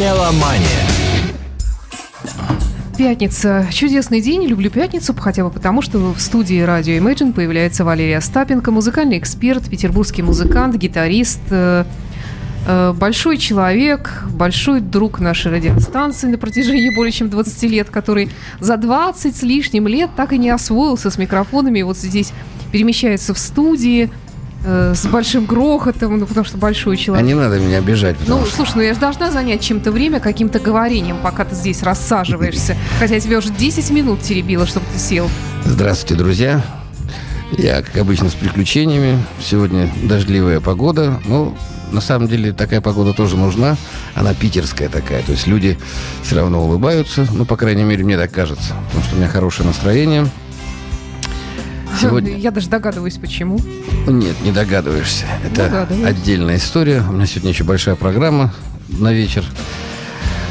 Меломания. Пятница. Чудесный день. Люблю пятницу, хотя бы потому, что в студии радио Imagine появляется Валерия Остапенко, музыкальный эксперт, петербургский музыкант, гитарист, э, э, большой человек, большой друг нашей радиостанции на протяжении более чем 20 лет, который за 20 с лишним лет так и не освоился с микрофонами. Вот здесь перемещается в студии, э, с большим грохотом, ну, потому что большой А человек. не надо меня обижать, Ну, что... слушай, ну я же должна занять чем-то время, каким-то говорением, пока ты здесь рассаживаешься. Хотя я тебя уже 10 минут теребила, чтобы ты сел. Здравствуйте, друзья. Я, как обычно, с приключениями. Сегодня дождливая погода. Ну, на самом деле, такая погода тоже нужна. Она питерская такая. То есть люди все равно улыбаются. Ну, по крайней мере, мне так кажется. Потому что у меня хорошее настроение. Сегодня... Я даже догадываюсь, почему. Нет, не догадываешься. Это отдельная история. У меня сегодня еще большая программа на вечер.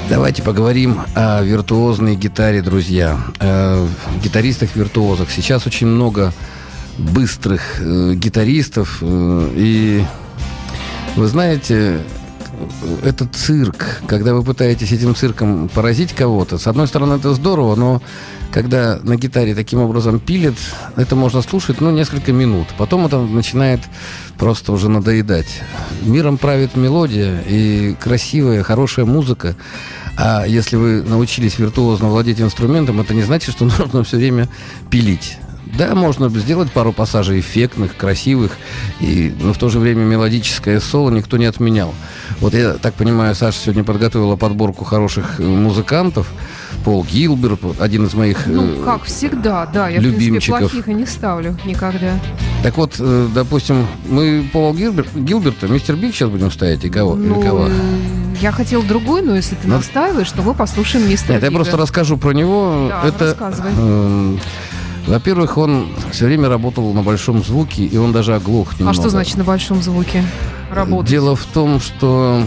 Давайте поговорим о виртуозной гитаре, друзья. Э, гитаристах-виртуозах. Сейчас очень много быстрых э, гитаристов. э, и вы знаете, это цирк. Когда вы пытаетесь этим цирком поразить кого-то, с одной стороны, это здорово, но когда на гитаре таким образом пилит, это можно слушать, ну, несколько минут. Потом это начинает просто уже надоедать. Миром правит мелодия и красивая, хорошая музыка. А если вы научились виртуозно владеть инструментом, это не значит, что нужно все время пилить. Да, можно сделать пару пассажей эффектных, красивых, и, но в то же время мелодическое соло никто не отменял. Вот я так понимаю, Саша сегодня подготовила подборку хороших э, музыкантов. Пол Гилберт, один из моих... Ну, э, как всегда, да. Я, в принципе, любимчиков. плохих и не ставлю никогда. Так вот, э, допустим, мы Пола Гилбер- Гилберта, мистер Биг сейчас будем ставить, и кого? Или Ну, кого? э, я хотел другой, но если ты Ну, настаиваешь, то мы послушаем мистера Нет, я Бига. просто расскажу про него. Да, Это, рассказывай. эм, во-первых, он все время работал на большом звуке, и он даже оглох А немного. что значит на большом звуке работать? Дело в том, что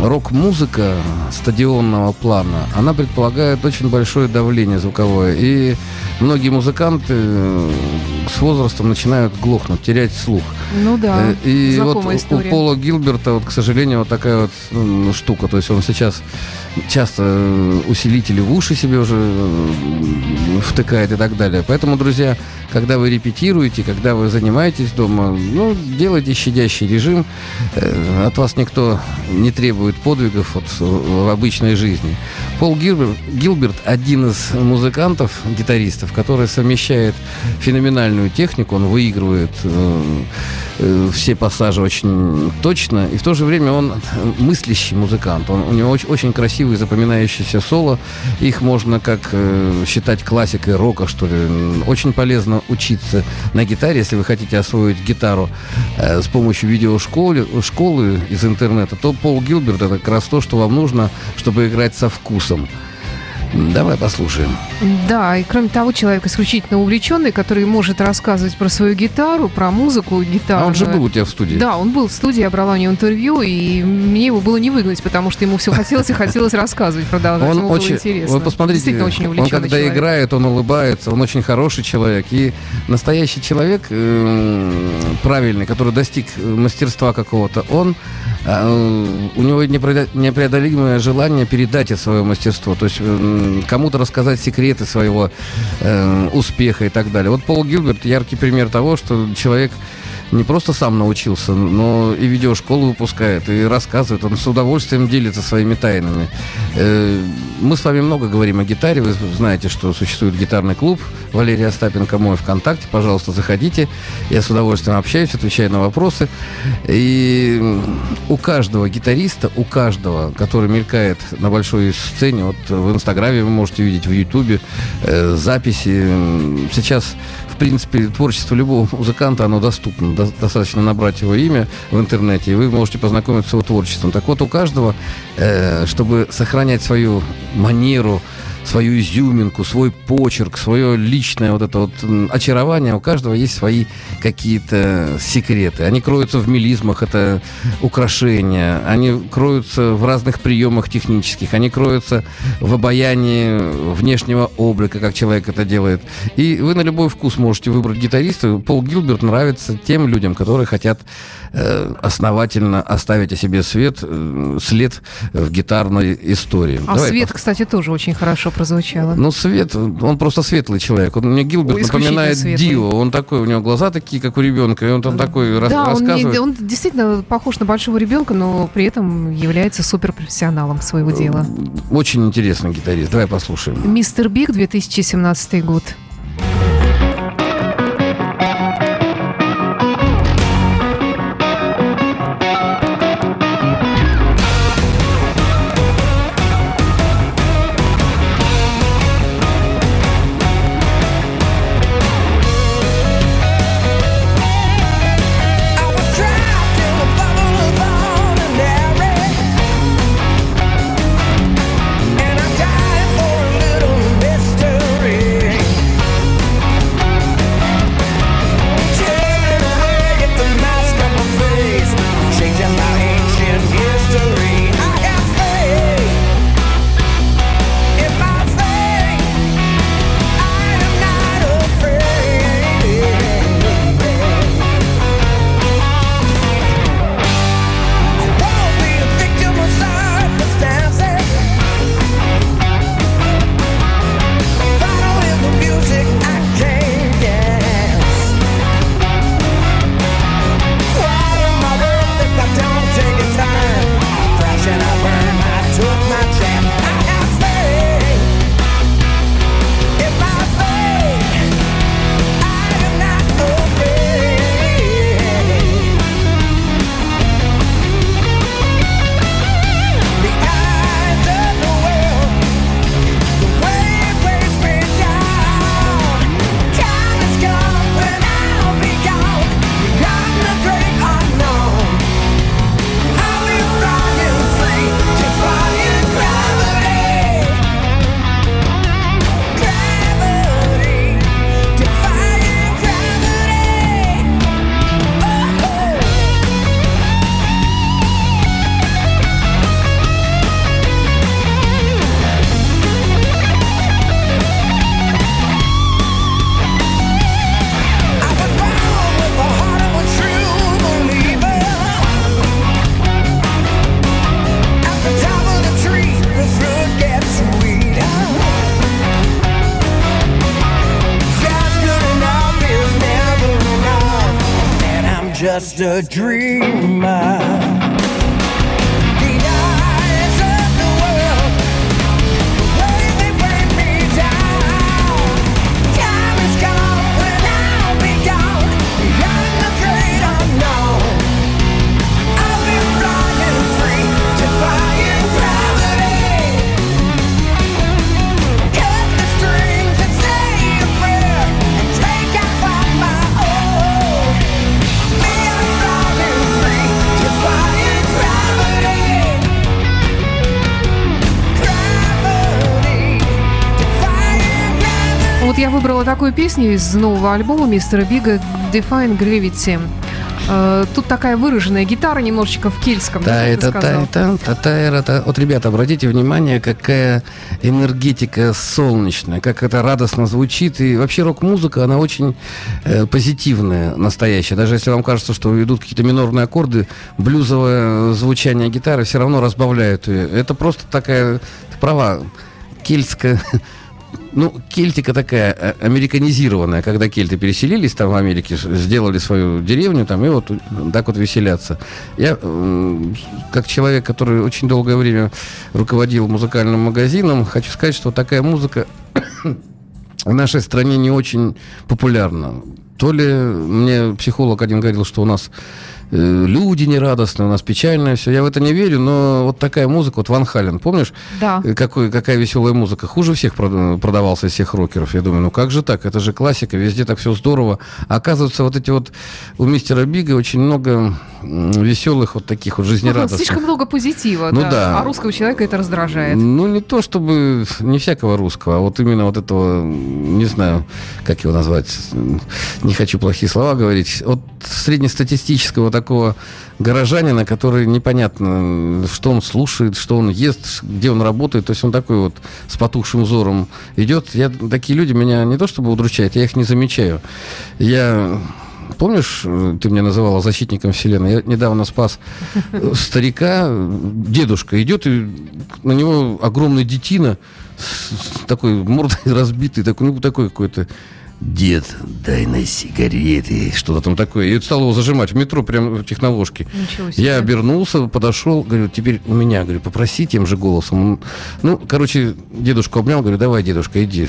рок-музыка стадионного плана, она предполагает очень большое давление звуковое. И многие музыканты э, с возрастом начинают глохнуть, терять слух. Ну да, Э, И вот история. у Пола Гилберта, вот, к сожалению, вот такая вот штука. То есть он сейчас часто э, усилители в уши себе уже втыкает и так далее. Поэтому, друзья, когда вы репетируете, когда вы занимаетесь дома, ну, делайте щадящий режим. От вас никто не требует подвигов вот, в обычной жизни. Пол Гилберт, один из музыкантов, гитаристов, который совмещает феноменальную технику, он выигрывает э, э, все пассажи очень точно, и в то же время он мыслящий музыкант. Он, у него очень, очень красивые запоминающиеся соло. Их можно как э, считать классикой рока, что ли. Очень полезно учиться на гитаре, если вы хотите освоить гитару э, с помощью видеошколы школы из интернета, то Пол Гилберт это как раз то, что вам нужно, чтобы играть со вкусом. Jackson. Давай послушаем. Да, и кроме того, человек исключительно увлеченный, который может рассказывать про свою гитару, про музыку гитару. А он же был у тебя в студии. Да, он был в студии, я брала у него интервью, и мне его было не выгнать, потому что ему все хотелось и хотелось рассказывать, продолжать. Он ему очень, было интересно. вы посмотрите, Действительно очень он когда человек. играет, он улыбается, он очень хороший человек. И настоящий человек, э, правильный, который достиг мастерства какого-то, он, э, у него непреодо- непреодолимое желание передать это свое мастерство. То есть э, кому-то рассказать секреты своего э, успеха и так далее. Вот Пол Гилберт яркий пример того, что человек не просто сам научился, но и видеошколу выпускает, и рассказывает, он с удовольствием делится своими тайнами. Э, Мы с вами много говорим о гитаре, вы знаете, что существует гитарный клуб Валерия Остапенко мой ВКонтакте, пожалуйста, заходите, я с удовольствием общаюсь, отвечаю на вопросы. И у каждого гитариста, у каждого, который мелькает на большой сцене, вот в Инстаграме вы можете видеть, в Ютубе, э, записи. Сейчас, в принципе, творчество любого музыканта, оно доступно. До- достаточно набрать его имя в интернете, и вы можете познакомиться с его творчеством. Так вот, у каждого, э, чтобы сохранять свою манеру, свою изюминку, свой почерк, свое личное вот это вот очарование. У каждого есть свои какие-то секреты. Они кроются в мелизмах, это украшения. Они кроются в разных приемах технических. Они кроются в обаянии внешнего облика, как человек это делает. И вы на любой вкус можете выбрать гитариста. Пол Гилберт нравится тем людям, которые хотят э, основательно оставить о себе свет, э, след в гитарной истории. А Давай свет, по... кстати, тоже очень хорошо прозвучало. Ну, свет, он просто светлый человек. Он мне Гилберт Ой, напоминает светлый. Дио. Он такой, у него глаза такие, как у ребенка, и он там такой да, рассказывает. Он, не, он действительно похож на большого ребенка, но при этом является суперпрофессионалом своего дела. Очень интересный гитарист. Давай послушаем. Мистер Биг, 2017 год. Just a dreamer. Я выбрала такую песню из нового альбома мистера Бига «Define Gravity». Э, тут такая выраженная гитара немножечко в кельтском. Да, это та, та, та, та, это. Вот, ребята, обратите внимание, какая энергетика солнечная, как это радостно звучит. И вообще рок-музыка, она очень э, позитивная, настоящая. Даже если вам кажется, что идут какие-то минорные аккорды, блюзовое звучание гитары все равно разбавляют ее. Это просто такая, права, кельтская ну, кельтика такая э, американизированная, когда кельты переселились там в Америке, сделали свою деревню там, и вот так вот веселятся. Я, как человек, который очень долгое время руководил музыкальным магазином, хочу сказать, что такая музыка в нашей стране не очень популярна. То ли мне психолог один говорил, что у нас Э, люди нерадостные, у нас печальное все. Я в это не верю, но вот такая музыка, вот Ван Хален, помнишь? Да. Э, какой, какая веселая музыка. Хуже всех продавался из всех рокеров. Я думаю, ну как же так? Это же классика, везде так все здорово. А оказывается, вот эти вот у мистера Бига очень много веселых вот таких вот жизнерадостных. Ну, слишком много позитива, ну, да. да. А русского человека это раздражает. Ну, не то чтобы, не всякого русского, а вот именно вот этого, не знаю, как его назвать, не хочу плохие слова говорить, вот среднестатистического такого горожанина, который непонятно, что он слушает, что он ест, где он работает. То есть он такой вот с потухшим взором идет. Я, такие люди меня не то чтобы удручают, я их не замечаю. Я помнишь, ты меня называла защитником Вселенной? Я недавно спас старика, дедушка идет, и на него огромный детина, такой мордой разбитый, такой, ну, такой какой-то дед, дай на сигареты, что-то там такое. И стал его зажимать в метро, прямо в техновожке. Я обернулся, подошел, говорю, теперь у меня, говорю, попроси тем же голосом. Ну, короче, дедушку обнял, говорю, давай, дедушка, иди.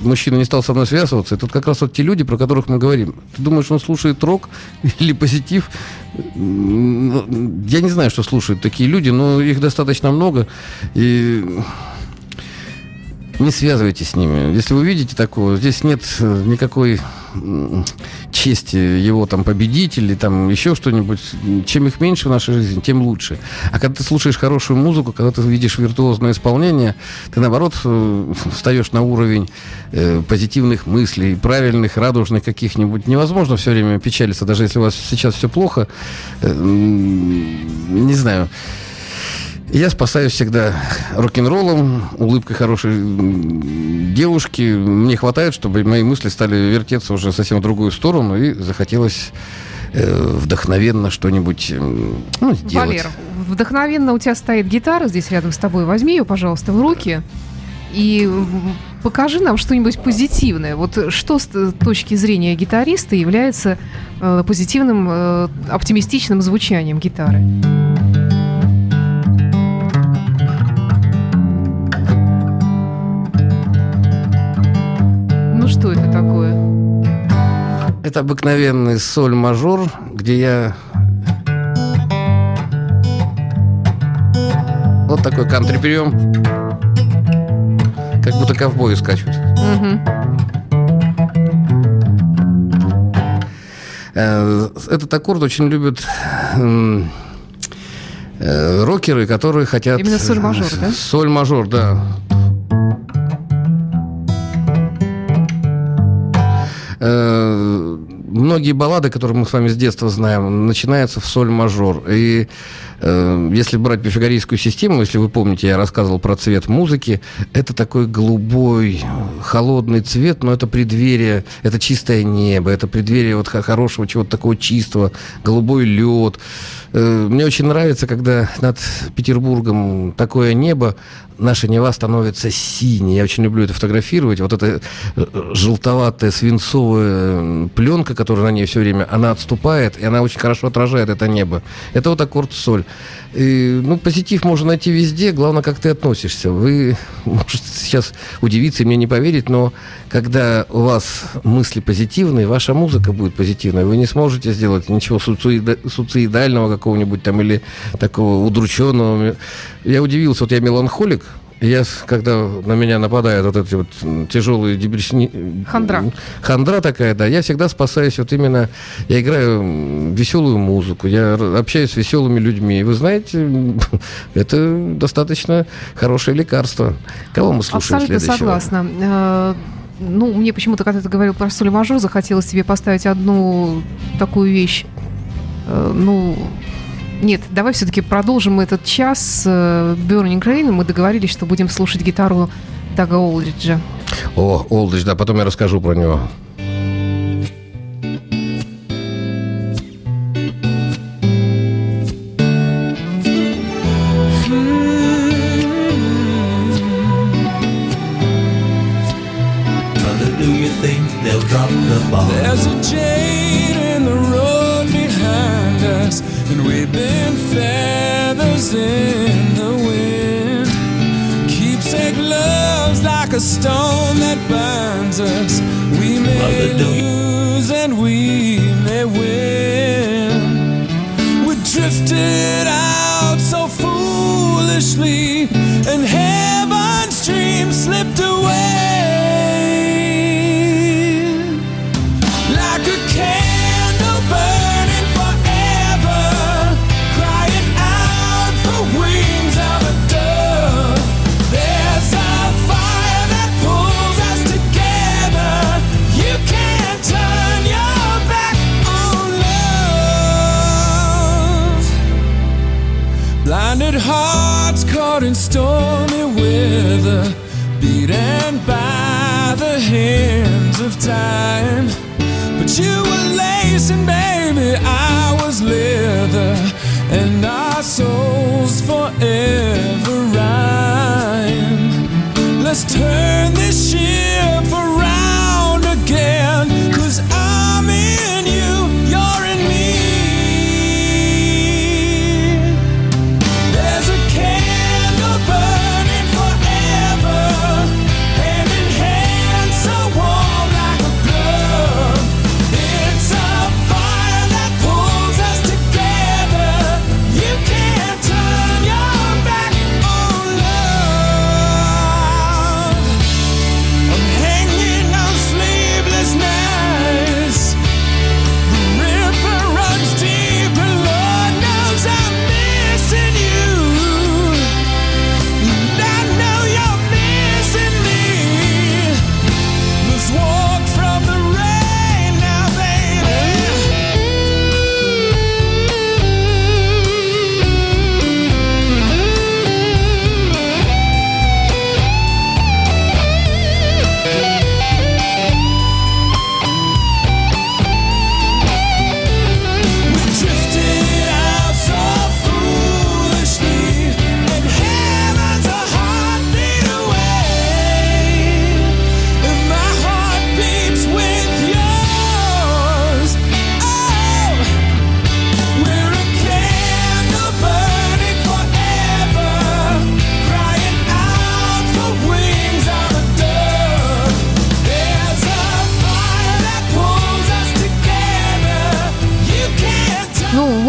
Мужчина не стал со мной связываться. И тут как раз вот те люди, про которых мы говорим. Ты думаешь, он слушает рок или позитив? Ну, я не знаю, что слушают такие люди, но их достаточно много. И не связывайтесь с ними. Если вы видите такого, здесь нет э, никакой чести его там победить или там еще что-нибудь. Чем их меньше в нашей жизни, тем лучше. А когда ты слушаешь хорошую музыку, когда ты видишь виртуозное исполнение, ты наоборот э, встаешь на уровень э, позитивных мыслей, правильных, радужных каких-нибудь. Невозможно все время печалиться, даже если у вас сейчас все плохо. Э, не знаю. Я спасаюсь всегда рок-н-роллом, улыбкой хорошей девушки. Мне хватает, чтобы мои мысли стали вертеться уже совсем в другую сторону, и захотелось э, вдохновенно что-нибудь ну, сделать. Валер, вдохновенно у тебя стоит гитара здесь рядом с тобой. Возьми ее, пожалуйста, в руки и покажи нам что-нибудь позитивное. Вот что с точки зрения гитариста является э, позитивным, э, оптимистичным звучанием гитары? Это обыкновенный соль-мажор, где я... Вот такой кантри-прием. Как будто ковбои скачут. Угу. Этот аккорд очень любят э, рокеры, которые хотят... Именно соль-мажор, да? Соль-мажор, да. Э, многие баллады, которые мы с вами с детства знаем, начинаются в соль-мажор. И э, если брать пифагорейскую систему, если вы помните, я рассказывал про цвет музыки, это такой голубой, холодный цвет, но это преддверие, это чистое небо, это преддверие вот хорошего чего-то такого чистого, голубой лед. Э, мне очень нравится, когда над Петербургом такое небо, наша Нева становится синей. Я очень люблю это фотографировать. Вот эта э, желтоватая свинцовая пленка, которая на ней все время, она отступает, и она очень хорошо отражает это небо. Это вот аккорд соль. И, ну, позитив можно найти везде, главное, как ты относишься. Вы можете сейчас удивиться и мне не поверить, но когда у вас мысли позитивные, ваша музыка будет позитивной. Вы не сможете сделать ничего суицидального какого-нибудь там или такого удрученного. Я удивился, вот я меланхолик, я, когда на меня нападают вот эти вот тяжелые депрессни... Хандра. Хандра такая, да. Я всегда спасаюсь вот именно... Я играю веселую музыку, я общаюсь с веселыми людьми. И вы знаете, это достаточно хорошее лекарство. Кого мы слушаем Абсолютно следующего? согласна. Э, ну, мне почему-то, когда ты говорил про соль мажор, захотелось себе поставить одну такую вещь. Э, ну, нет, давай все-таки продолжим этот час э, Burning Rain. Мы договорились, что будем слушать гитару Дага Олдриджа. О, Олдридж, да, потом я расскажу про него. Let's turn this ship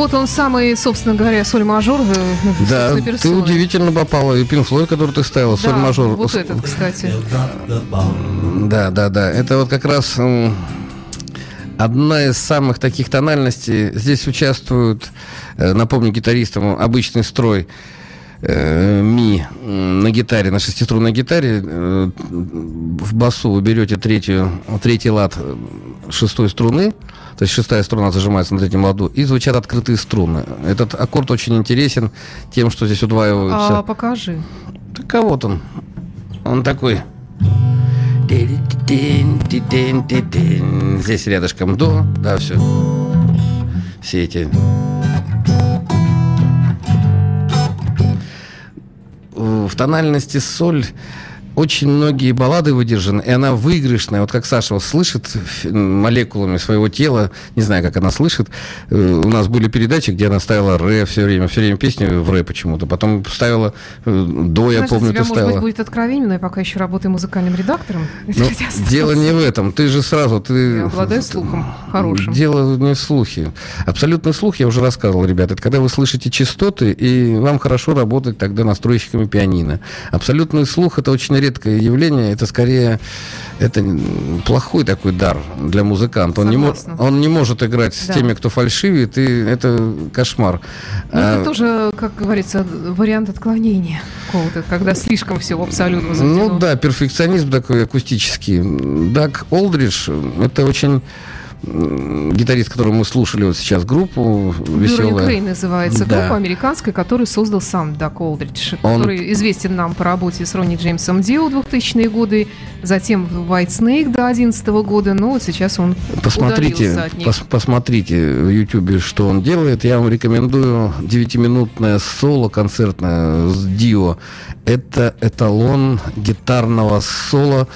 вот он самый, собственно говоря, соль-мажор. э, Да, ты удивительно попала. И Пин Флой, который ты ставил, Да, соль мажор. вот этот, кстати. Да, да, да. Это вот как раз одна из самых таких тональностей. Здесь участвуют, э, напомню гитаристам, обычный строй ми м, на гитаре, на шестиструнной гитаре. э, В басу вы берете третью, третий лад э, шестой струны, то есть шестая струна зажимается на третьем ладу, и звучат открытые струны. Этот аккорд очень интересен тем, что здесь удваиваются... А покажи. Так а вот он. Он такой. Здесь рядышком до, да, все. Все эти. В тональности соль очень многие баллады выдержаны, и она выигрышная. Вот как Саша вот слышит молекулами своего тела, не знаю, как она слышит. Э, У нас были передачи, где она ставила ре все время, все время песни в ре почему-то. Потом ставила э, до, я Знаешь, помню, для тебя, ты может ставила. быть, будет откровение, но я пока еще работаю музыкальным редактором. Ну, дело не в этом. Ты же сразу... Ты... Я обладаю слухом хорошим. Дело не в слухе. Абсолютный слух, я уже рассказывал, ребята, это когда вы слышите частоты, и вам хорошо работать тогда настройщиками пианино. Абсолютный слух – это очень редкое явление, это скорее это плохой такой дар для музыканта. Он не, он не может играть с Да. теми, кто фальшивит, и это кошмар. Ну, А, это тоже, как говорится, вариант отклонения какого-то, когда слишком все в абсолютно Ну заведено. да, перфекционизм такой акустический. Даг Олдридж – это очень гитарист, которого мы слушали вот сейчас группу веселая. Ukraine называется Да. группа американская, которую создал сам Дак Олдридж, Он- который известен нам по работе с Ронни Джеймсом Дио в 2000-е годы, затем в White Snake до 2011 года, но вот сейчас он Посмотрите, от них. пос- посмотрите в Ютубе, что он делает. Я вам рекомендую 9-минутное соло концертное с Дио. Это эталон гитарного соло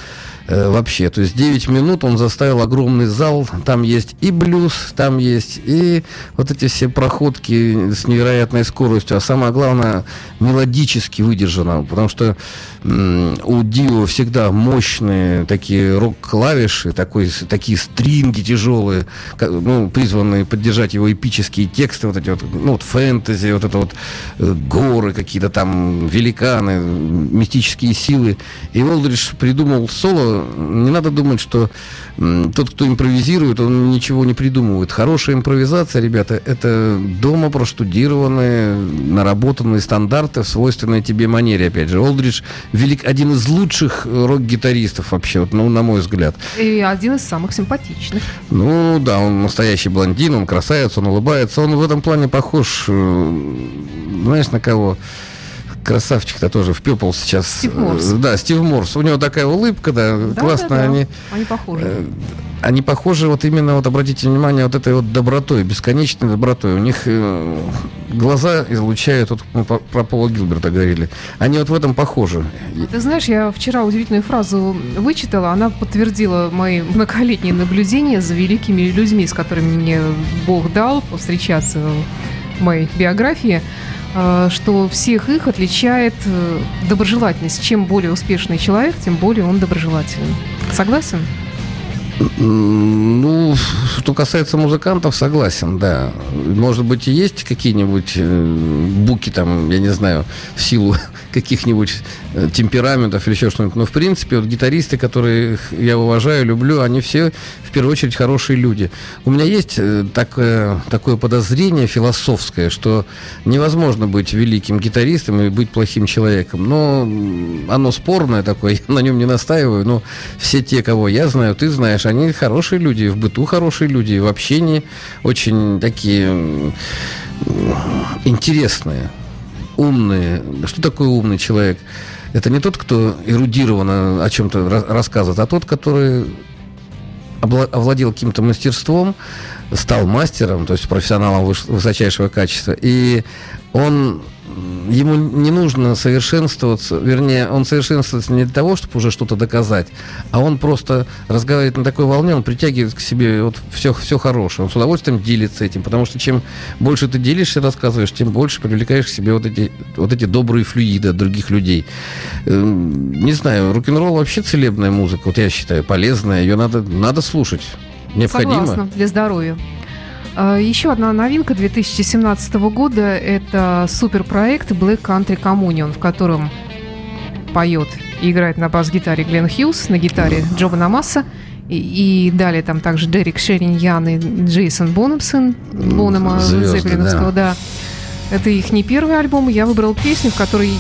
э, вообще. То есть 9 минут он заставил огромный зал. Там есть и блюз, там есть и вот эти все проходки с невероятной скоростью. А самое главное, мелодически выдержано. Потому что у Дио всегда мощные такие рок-клавиши, такой, такие стринги тяжелые, ну, призванные поддержать его эпические тексты, вот эти вот, ну, вот фэнтези, вот это вот э, горы какие-то там, великаны, мистические силы. И Олдридж придумал соло. Не надо думать, что тот, кто импровизирует, он ничего не придумывает. Хорошая импровизация, ребята, это дома проштудированные, наработанные стандарты в свойственной тебе манере, опять же. Олдридж велик, один из лучших э, рок-гитаристов вообще, вот, ну, на мой взгляд. И один из самых симпатичных. Ну да, он настоящий блондин, он красавец, он улыбается. Он в этом плане похож, э, знаешь, на кого? Красавчик-то тоже в пепл сейчас. Стив Морс. Э, Да, Стив Морс. У него такая улыбка, да, Да, классно. да, да. Они, Они похожи. э, они похожи вот именно, вот обратите внимание, вот этой вот добротой, бесконечной добротой. У них э, глаза излучают, вот мы по- про Пола Гилберта говорили. Они вот в этом похожи. Ты знаешь, я вчера удивительную фразу вычитала, она подтвердила мои многолетние наблюдения за великими людьми, с которыми мне Бог дал повстречаться в моей биографии, что всех их отличает э, доброжелательность. Чем более успешный человек, тем более он доброжелательный. Согласен? Ну, что касается музыкантов, согласен, да. Может быть, и есть какие-нибудь э, буки там, я не знаю, в силу каких-нибудь э, темпераментов или еще что-нибудь. Но, в принципе, вот гитаристы, которых я уважаю, люблю, они все, в первую очередь, хорошие люди. У меня есть э, такое, такое подозрение философское, что невозможно быть великим гитаристом и быть плохим человеком. Но оно спорное такое, я на нем не настаиваю, но все те, кого я знаю, ты знаешь, они хорошие люди, в быту хорошие люди, в общении очень такие интересные, умные. Что такое умный человек? Это не тот, кто эрудированно о чем-то ра- рассказывает, а тот, который овладел каким-то мастерством, стал мастером, то есть профессионалом высочайшего качества, и он ему не нужно совершенствоваться, вернее, он совершенствуется не для того, чтобы уже что-то доказать, а он просто разговаривает на такой волне, он притягивает к себе вот все, все хорошее, он с удовольствием делится этим, потому что чем больше ты делишься, рассказываешь, тем больше привлекаешь к себе вот эти, вот эти добрые флюиды от других людей. Эм, Не знаю, рок-н-ролл вообще целебная музыка, вот я считаю, полезная, ее надо, надо слушать. Необходимо. Согласна, для здоровья. А, Еще одна новинка 2017 года – это суперпроект Black Country Communion, в котором поет и играет на бас-гитаре Глен Хьюз, на гитаре Джоба Намаса, и, и далее там также Дерек Шериньян и Джейсон Бонем, сын Бонема Зеппелиновского, да. Это их не первый альбом. Я выбрал песню, в которой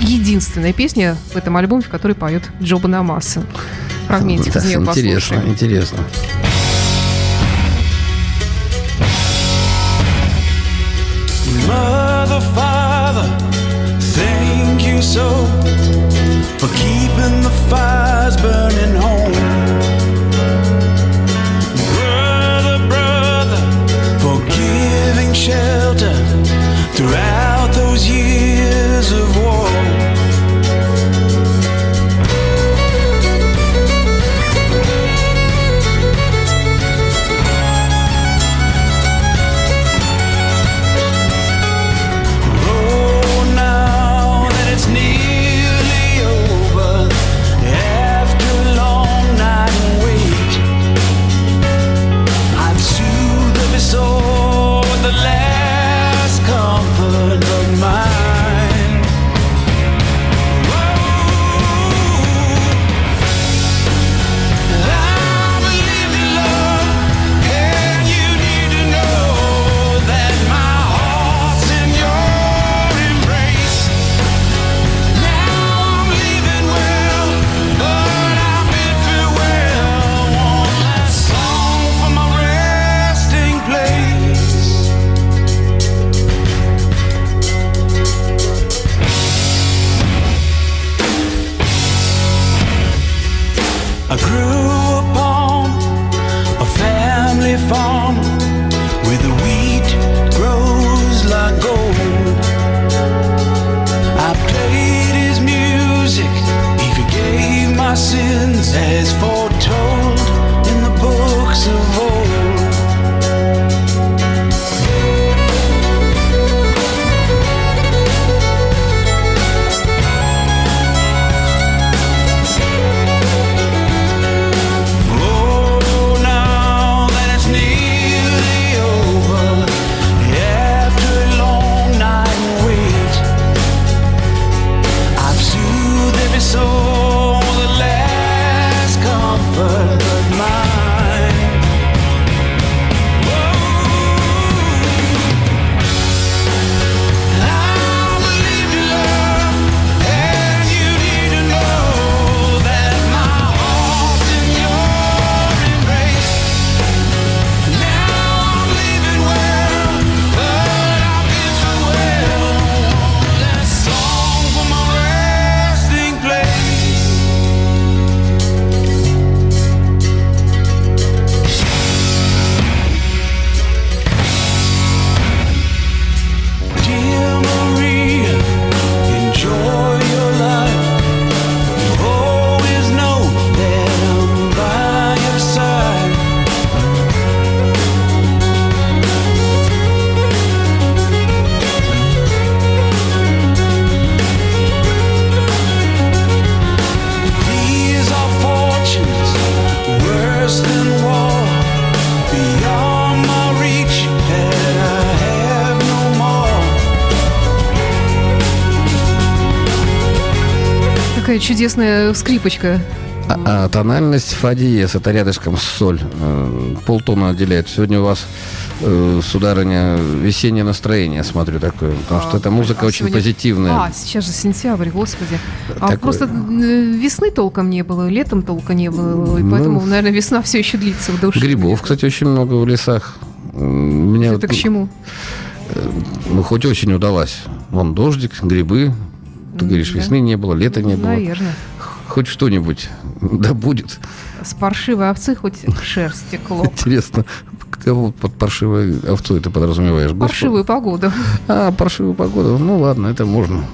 единственная песня в этом альбоме, в которой поет Джоба Намаса. Фрагментик Да, из нее интересно, послушаем. интересно. Mother, fires burning home. Brother, brother, for giving shelter throughout those years of war. Чудесная скрипочка. А, а тональность фа диез, это рядышком с соль. Э, Полтона отделяет. Сегодня у вас, э, сударыня, весеннее настроение, смотрю такое. Потому что А, эта музыка а очень сегодня- позитивная. А, сейчас же сентябрь, господи. А Такое. просто э, весны толком не было, летом толком не было. И Ну, поэтому, наверное, весна все еще длится в душе. Грибов, кстати, очень много в лесах. Меня Это вот, к чему? ну, хоть осень удалась. Вон дождик, грибы. Ты говоришь, да. весны не было, лета не было. Наверное. Хоть что-нибудь да будет. С паршивой овцы хоть шерсть стекло. Интересно, кого под паршивой овцой ты подразумеваешь? Господи. Паршивую погоду. А, паршивую погоду. Ну ладно, это можно.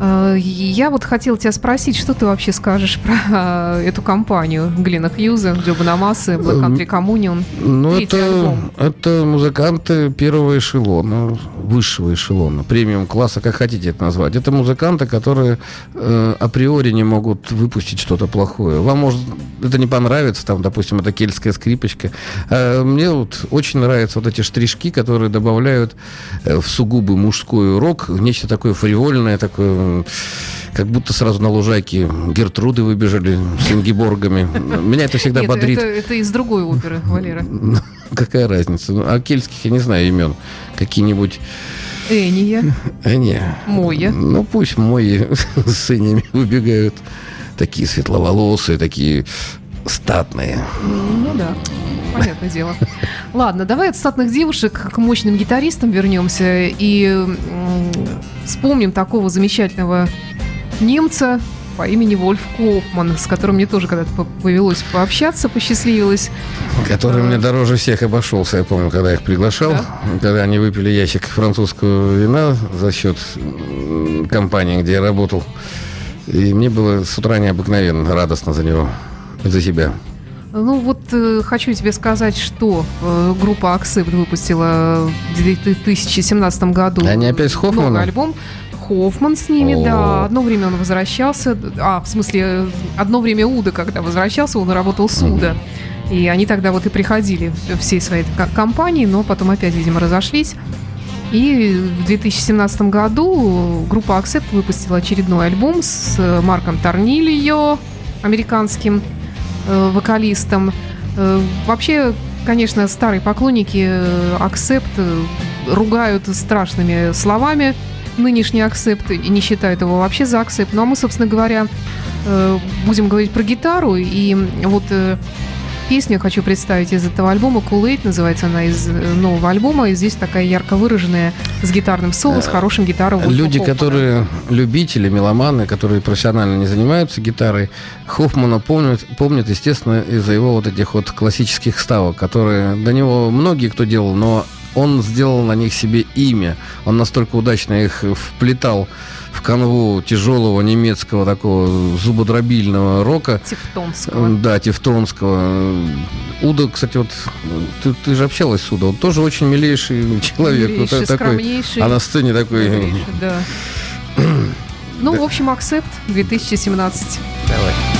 Э, Я вот хотела тебя спросить, что ты вообще скажешь про э, эту компанию Глина Хьюза, Джо Банамасы, Black Country Communion? Ну, это, альбом. это музыканты первого эшелона, высшего эшелона, премиум класса, как хотите это назвать. Это музыканты, которые э, априори не могут выпустить что-то плохое. Вам может это не понравится, там, допустим, это кельтская скрипочка. А мне вот очень нравятся вот эти штришки, которые добавляют э, в сугубый мужской рок нечто такое фривольное, такое как будто сразу на лужайке Гертруды выбежали с ингиборгами. Меня это всегда Нет, бодрит. это, это из другой оперы, Валера. Какая разница? Ну, а кельтских я не знаю имен. Какие-нибудь... Эния, не. Моя. Ну, пусть мои с инями выбегают. Такие светловолосые, такие статные. Ну да, понятное дело. Ладно, давай от статных девушек к мощным гитаристам вернемся и вспомним такого замечательного немца по имени Вольф Кофман, с которым мне тоже когда-то по- повелось пообщаться, посчастливилось. Который мне дороже всех обошелся, я помню, когда я их приглашал. Да? Когда они выпили ящик французского вина за счет компании, где я работал. И мне было с утра необыкновенно радостно за него. За себя. Ну вот э, хочу тебе сказать, что э, группа Accept выпустила в 2017 году Они опять с Хоффманом? новый альбом. Хоффман с ними, О. да. Одно время он возвращался. А, в смысле, э, одно время Уда, когда возвращался, он работал с Уда. И они тогда вот и приходили всей своей ко- компании, но потом опять, видимо, разошлись. И в 2017 году группа Accept выпустила очередной альбом с э, Марком Торнильо, американским вокалистом. Э, вообще, конечно, старые поклонники э, Accept э, ругают страшными словами нынешний Accept и не считают его вообще за Accept. Ну а мы, собственно говоря, э, будем говорить про гитару. И вот э, песню я хочу представить из этого альбома. Cool называется она из э, нового альбома. И здесь такая ярко выраженная с гитарным соло, с хорошим гитаром. Вольфа Люди, Хоффмана. которые любители, меломаны, которые профессионально не занимаются гитарой, Хоффмана помнят, помнят, естественно, из-за его вот этих вот классических ставок, которые до него многие кто делал, но он сделал на них себе имя. Он настолько удачно их вплетал в канву тяжелого немецкого такого зубодробильного рока, Тевтонского. да, Тевтонского. Уда, кстати, вот ты, ты же общалась с Уда, он тоже очень милейший человек. Вот Милейший, такой, скромнейший. а на сцене такой... Милейший, да. Ну, в общем, Accept 2017. Давай.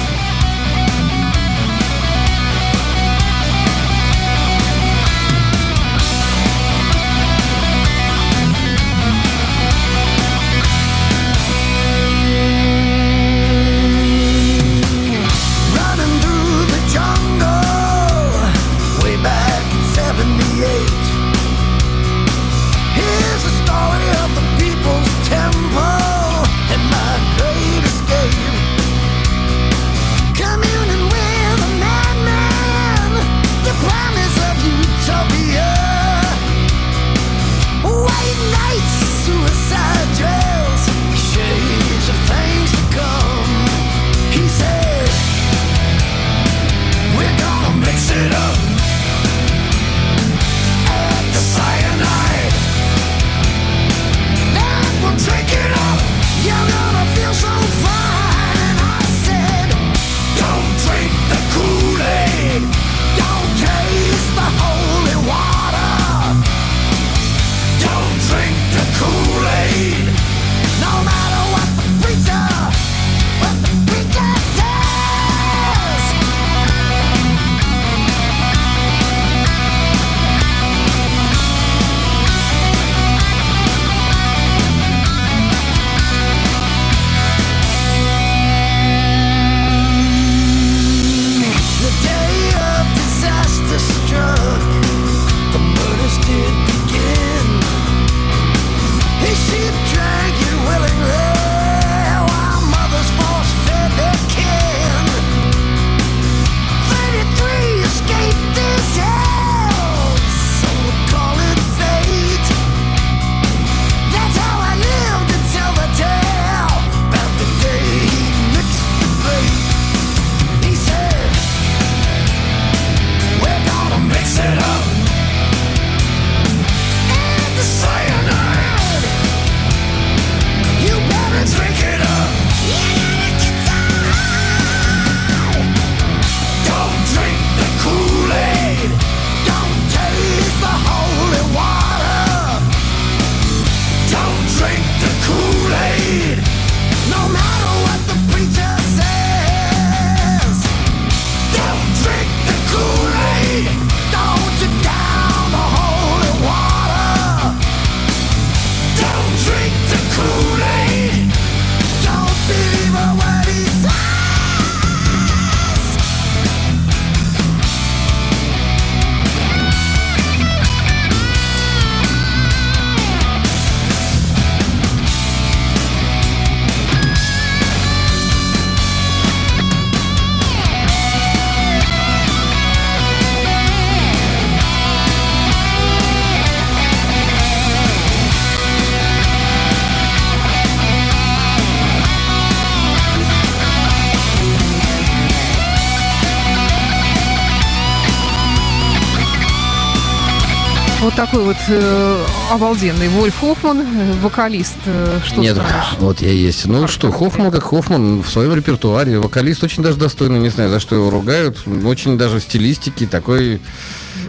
Такой вот э, обалденный Вольф Хоффман, э, вокалист. э, что Нет, скажешь? вот я есть. Ну Как что, Хоффман как Хоффман в своем репертуаре. Вокалист очень даже достойный, не знаю, за что его ругают. Очень даже в стилистике такой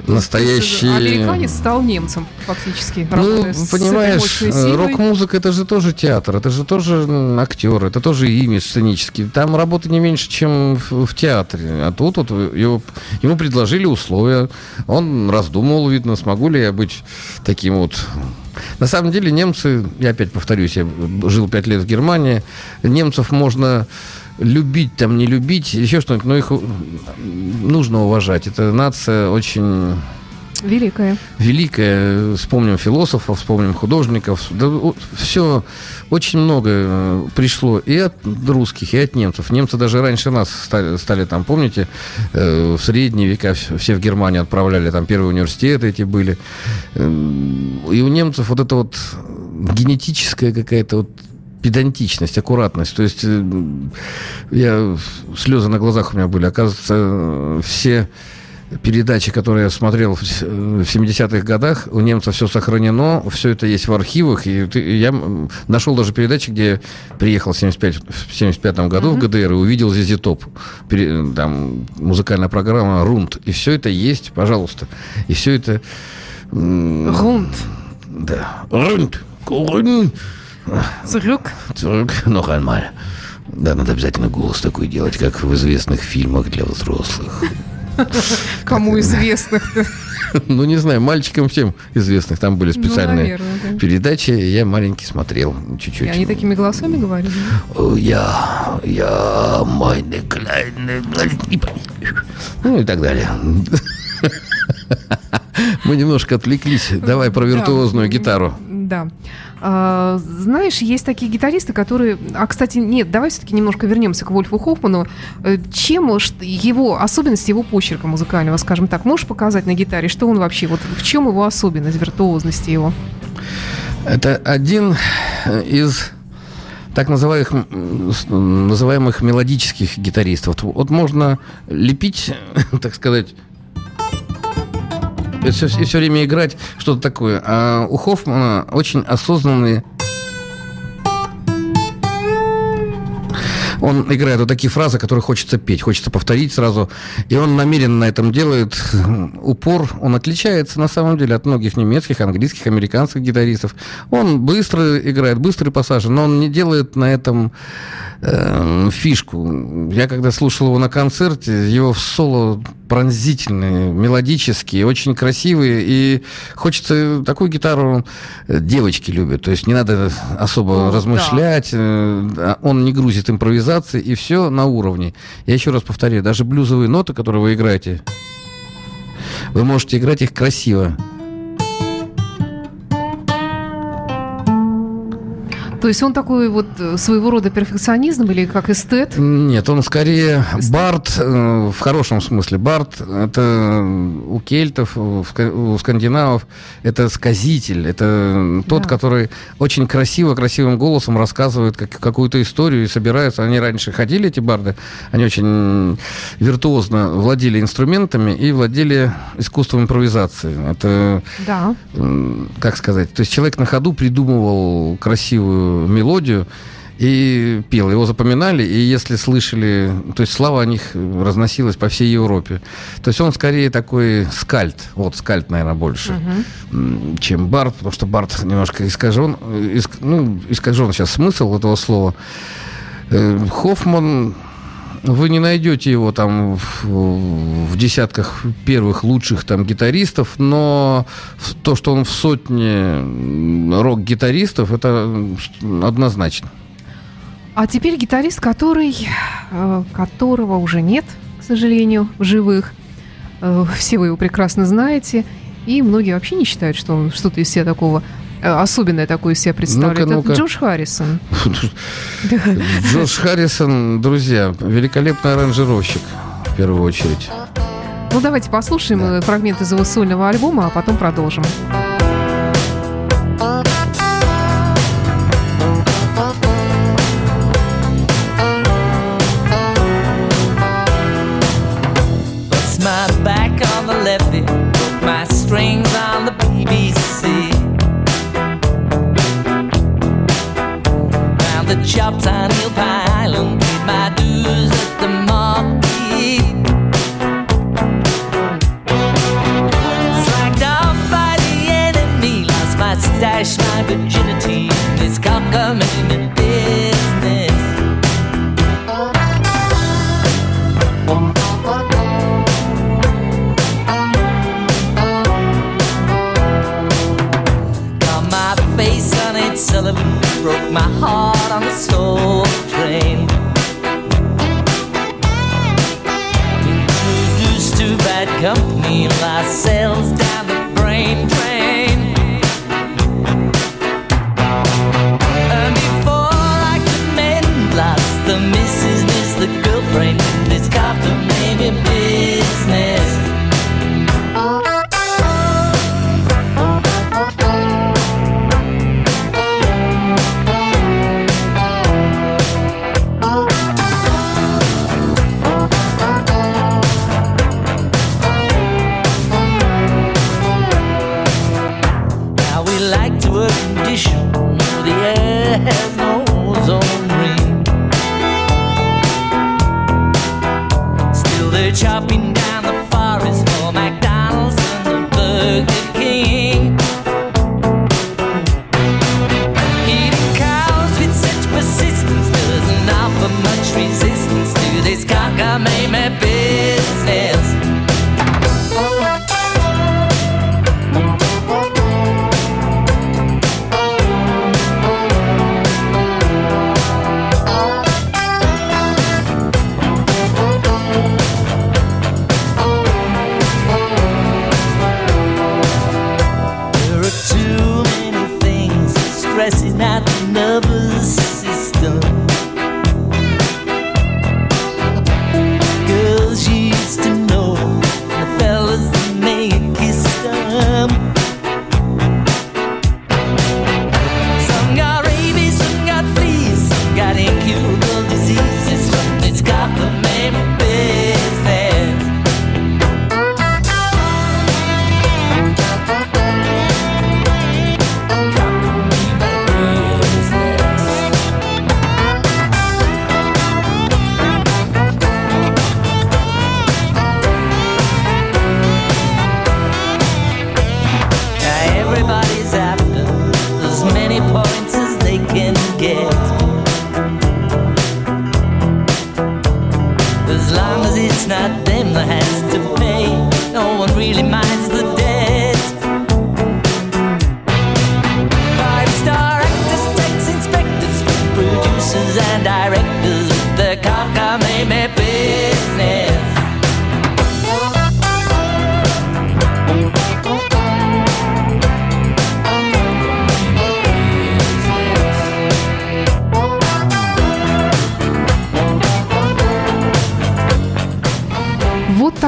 настоящий... Американец стал немцем, фактически. Ну, понимаешь, рок-музыка это же тоже театр, это же тоже актер, это тоже имидж сценический. Там работы не меньше, чем в, в театре. А тут вот его, ему предложили условия. Он раздумывал, видно, смогу ли я быть таким вот. На самом деле немцы, я опять повторюсь, я жил пять лет в Германии, немцев можно любить, там не любить, еще что-нибудь, но их нужно уважать. Это нация очень Великая. великое. Вспомним философов, вспомним художников. Да, все, очень много э, пришло и от русских, и от немцев. Немцы даже раньше нас стали, стали там, помните, э, в средние века вс- все в Германию отправляли, там первые университеты эти были. Эм, И у немцев вот это вот генетическая какая-то вот педантичность, аккуратность. То есть э, я слезы на глазах у меня были. Оказывается, э, все передачи, которые я смотрел в с- в 70-х годах, у немцев все сохранено, все это есть в архивах. И ты- я нашел даже передачи, где приехал в 75, в 75 году в ГДР и увидел Зизи Топ. Пере- Там музыкальная программа «Рунд». И все это есть, пожалуйста. И все это... м, Рунд. Да. «Рунд». «Рунд». Зрюк. Зурк, noch einmal. Да, надо обязательно голос такой делать, как в известных фильмах для взрослых. Кому известных-то. Ну, не знаю, мальчикам всем известных. Там были Ну, специальные наверное, да. передачи. Я маленький смотрел чуть-чуть. И они такими голосами говорили? Я, я, meine kleine... Ну и так далее. Мы немножко отвлеклись. Давай про Да. виртуозную гитару. Да. А, знаешь, есть такие гитаристы, которые... А, кстати, нет, давай все-таки немножко вернемся к Вольфу Хоффману. Э, Чем его, особенность его почерка музыкального, скажем так, можешь показать на гитаре? Что он вообще, вот в чем его особенность, виртуозности его? Это один э, из так называемых, называемых мелодических гитаристов. Вот, можно лепить, так сказать, все, все время играть что-то такое. А у Хоффмана очень осознанные Он играет вот такие фразы, которые хочется петь, хочется повторить сразу. И он намеренно на этом делает упор. Он отличается на самом деле от многих немецких, английских, американских гитаристов. Он быстро играет, быстрые пассажи, но он не делает на этом э, фишку. Я когда слушал его на концерте, его соло пронзительные, мелодические, очень красивые. И хочется такую гитару э, девочки любят. То есть не надо особо да. размышлять. э, а Он не грузит импровизации, и все на уровне. Я еще раз повторяю, даже блюзовые ноты, которые вы играете, вы можете играть их красиво. То есть он такой вот э, своего рода перфекционизм или как эстет? Нет, он скорее Барт, э, в хорошем смысле. Барт, это у кельтов, у ска- у скандинавов, это сказитель, это тот, Да. который очень красиво, красивым голосом рассказывает как, какую-то историю и собирается. Они раньше ходили, эти барды, они очень виртуозно владели инструментами и владели искусством импровизации. Это Да. как сказать, то есть человек на ходу придумывал красивую мелодию и пел. Его запоминали, и если слышали, то есть слава о них разносилась по всей Европе. То есть он скорее такой скальд, вот скальд, наверное, больше, м, чем бард, потому что бард немножко искажен, иск- ну, искажен сейчас смысл этого слова. Э, Хоффман Вы не найдете его там в, в десятках первых лучших там гитаристов, но то, что он в сотне рок-гитаристов, это однозначно. А теперь гитарист, который, э, которого уже нет, к сожалению, в живых. Э, Все вы его прекрасно знаете. И многие вообще не считают, что он что-то из себя такого особенное такое из себя представляет. Ну-ка, ну-ка. Это Джош Харрисон. Джош Харрисон, друзья, великолепный аранжировщик, в первую очередь. Ну, давайте послушаем э, фрагмент из его сольного альбома, а потом продолжим. Bust the chops on Hill Pylon, paid my dues at the marquee. Slacked off by the enemy, lost my stash, my virginity.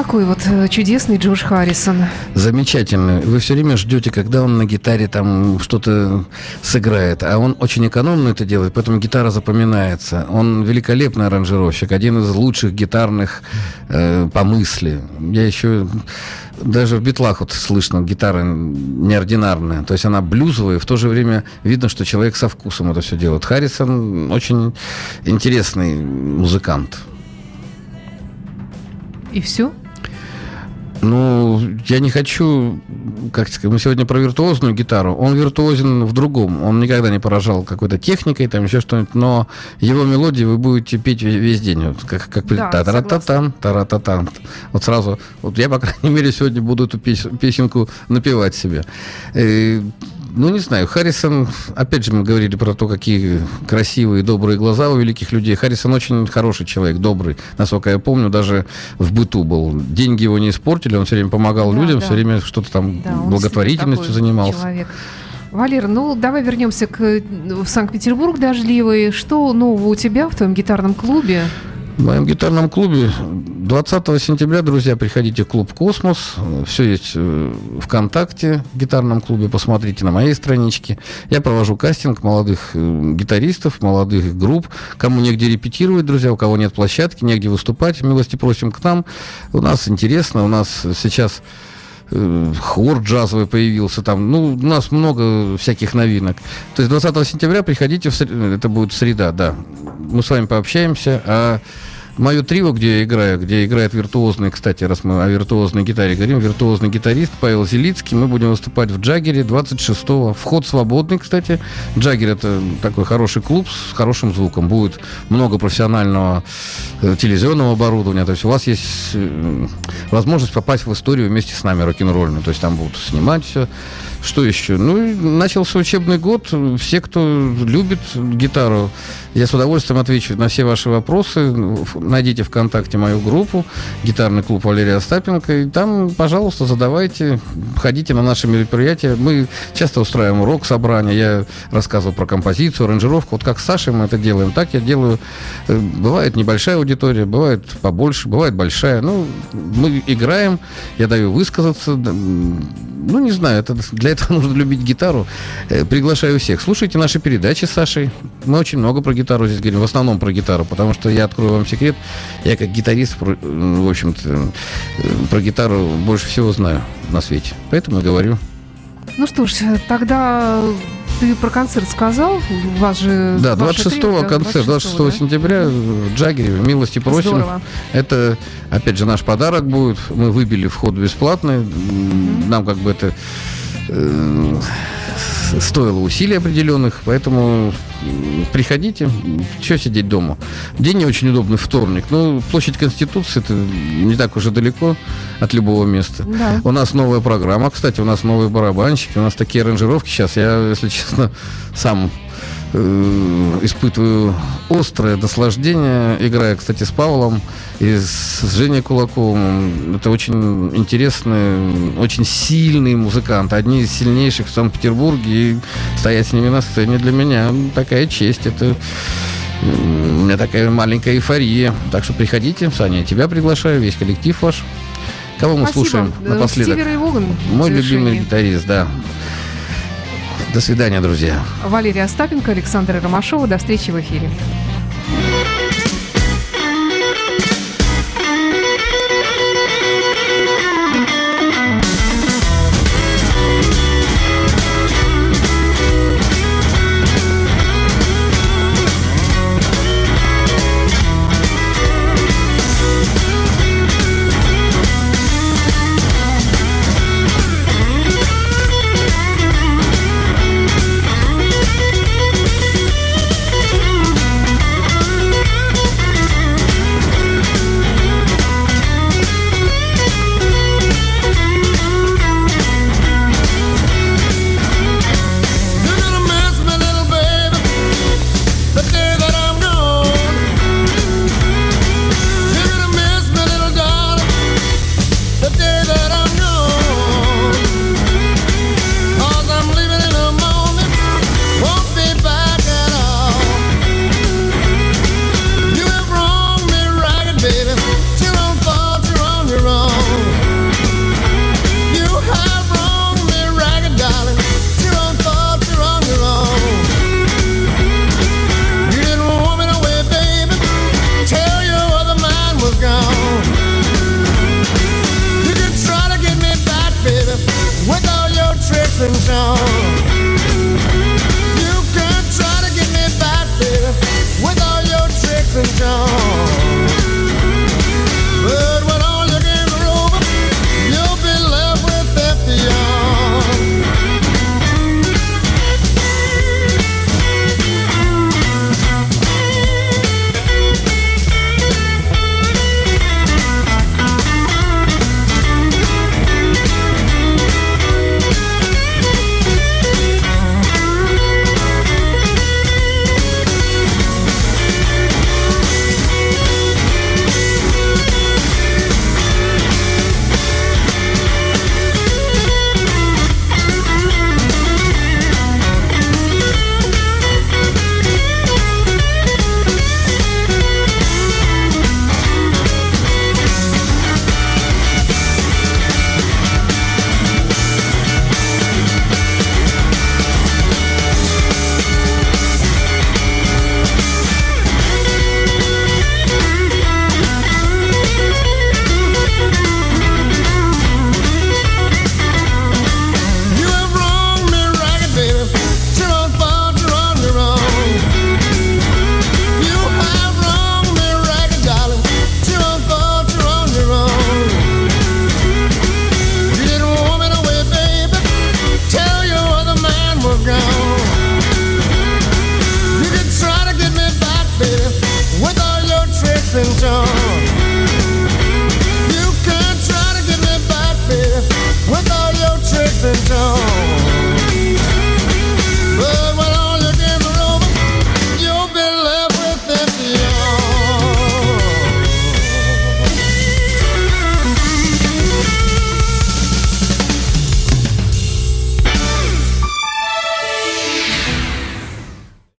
Такой вот э, чудесный Джош Харрисон. Замечательно. Вы все время ждете, когда он на гитаре там что-то сыграет. А он очень экономно это делает, поэтому гитара запоминается. Он великолепный аранжировщик, один из лучших гитарных э, по мысли. Я еще даже в битлах вот слышно, гитара неординарная. То есть она блюзовая, в то же время видно, что человек со вкусом это все делает. Харрисон очень интересный музыкант. И все? Ну, я не хочу, как сказать, мы сегодня про виртуозную гитару. Он виртуозен в другом. Он никогда не поражал какой-то техникой, там еще что-нибудь, но его мелодии вы будете петь ве- весь день. Вот как, как Да, та-та-та-там, та-та-та-там. Вот сразу, вот я, по крайней мере, сегодня буду эту пес- песенку напевать себе. Э, ну, не знаю, Харрисон, опять же, мы говорили про то, какие красивые, добрые глаза у великих людей. Харрисон очень хороший человек, добрый. Насколько я помню, даже в быту был. Деньги его не испортили, он все время помогал Да, людям, да. все время что-то там Да, благотворительностью занимался. Человек. Валер, ну давай вернемся к э, в Санкт-Петербург дождливый. Что нового у тебя в твоем гитарном клубе? В моем гитарном клубе 20 сентября, друзья, приходите в клуб «Космос». Все есть э, ВКонтакте, в гитарном клубе. Посмотрите на моей страничке. Я провожу кастинг молодых э, гитаристов, молодых групп. Кому негде репетировать, друзья, у кого нет площадки, негде выступать, милости просим к нам. У нас интересно, у нас сейчас хор джазовый появился там. Ну, у нас много всяких новинок. То есть 20 сентября приходите, в сре- это будет среда, да. Мы с вами пообщаемся. А мое трио, где я играю, где играет виртуозный, кстати, раз мы о виртуозной гитаре говорим, виртуозный гитарист Павел Зелицкий. Мы будем выступать в Джаггере 26-го. Вход свободный, кстати. Джаггер это такой хороший клуб с хорошим звуком. Будет много профессионального э, телевизионного оборудования. То есть у вас есть э, возможность попасть в историю вместе с нами рок-н-ролльную. То есть там будут снимать все. Что еще? Ну, начался учебный год. Все, кто любит гитару, я с удовольствием отвечу на все ваши вопросы. Найдите ВКонтакте мою группу «Гитарный клуб Валерия Остапенко». И там, пожалуйста, задавайте, ходите на наши мероприятия. Мы часто устраиваем рок-собрания. Я рассказывал про композицию, аранжировку. Вот как с Сашей мы это делаем, так я делаю. Э, Бывает небольшая аудитория, бывает побольше, бывает большая. Ну, мы играем, я даю высказаться. Ну, не знаю, это, для этого нужно любить гитару. Э, Приглашаю всех. Слушайте наши передачи с Сашей. Мы очень много про гитару здесь говорим, в основном про гитару, потому что я открою вам секрет, я как гитарист, э, в общем-то, э, про гитару больше всего знаю на свете. Поэтому и говорю. Ну что ж, тогда ты про концерт сказал. У вас же Да, ваше 26-го трио, да, концерт, 26 да? сентября в Джаггере. Милости просим. Здорово. Это, опять же, наш подарок будет. Мы выбили вход бесплатный. М, Нам как бы это э, стоило усилий определенных, поэтому приходите. Что сидеть дома? День не очень удобный, вторник. Ну, площадь Конституции, это не так уж и далеко от любого места. Да. У нас новая программа, кстати, у нас новые барабанщики, у нас такие аранжировки сейчас. Я, если честно, сам испытываю острое наслаждение, играя, кстати, с Павлом и с Женей Кулаковым. Это очень интересные, очень сильные музыканты, одни из сильнейших в Санкт-Петербурге. И стоять с ними на сцене для меня такая честь. Это у меня такая маленькая эйфория. Так что приходите, Саня, я тебя приглашаю, весь коллектив ваш. Кого мы Спасибо. слушаем Э, напоследок? Стивер и Воган в Мой любимый гитарист, да. До свидания, друзья. Валерия Остапенко, Александра Ромашова. До встречи в эфире.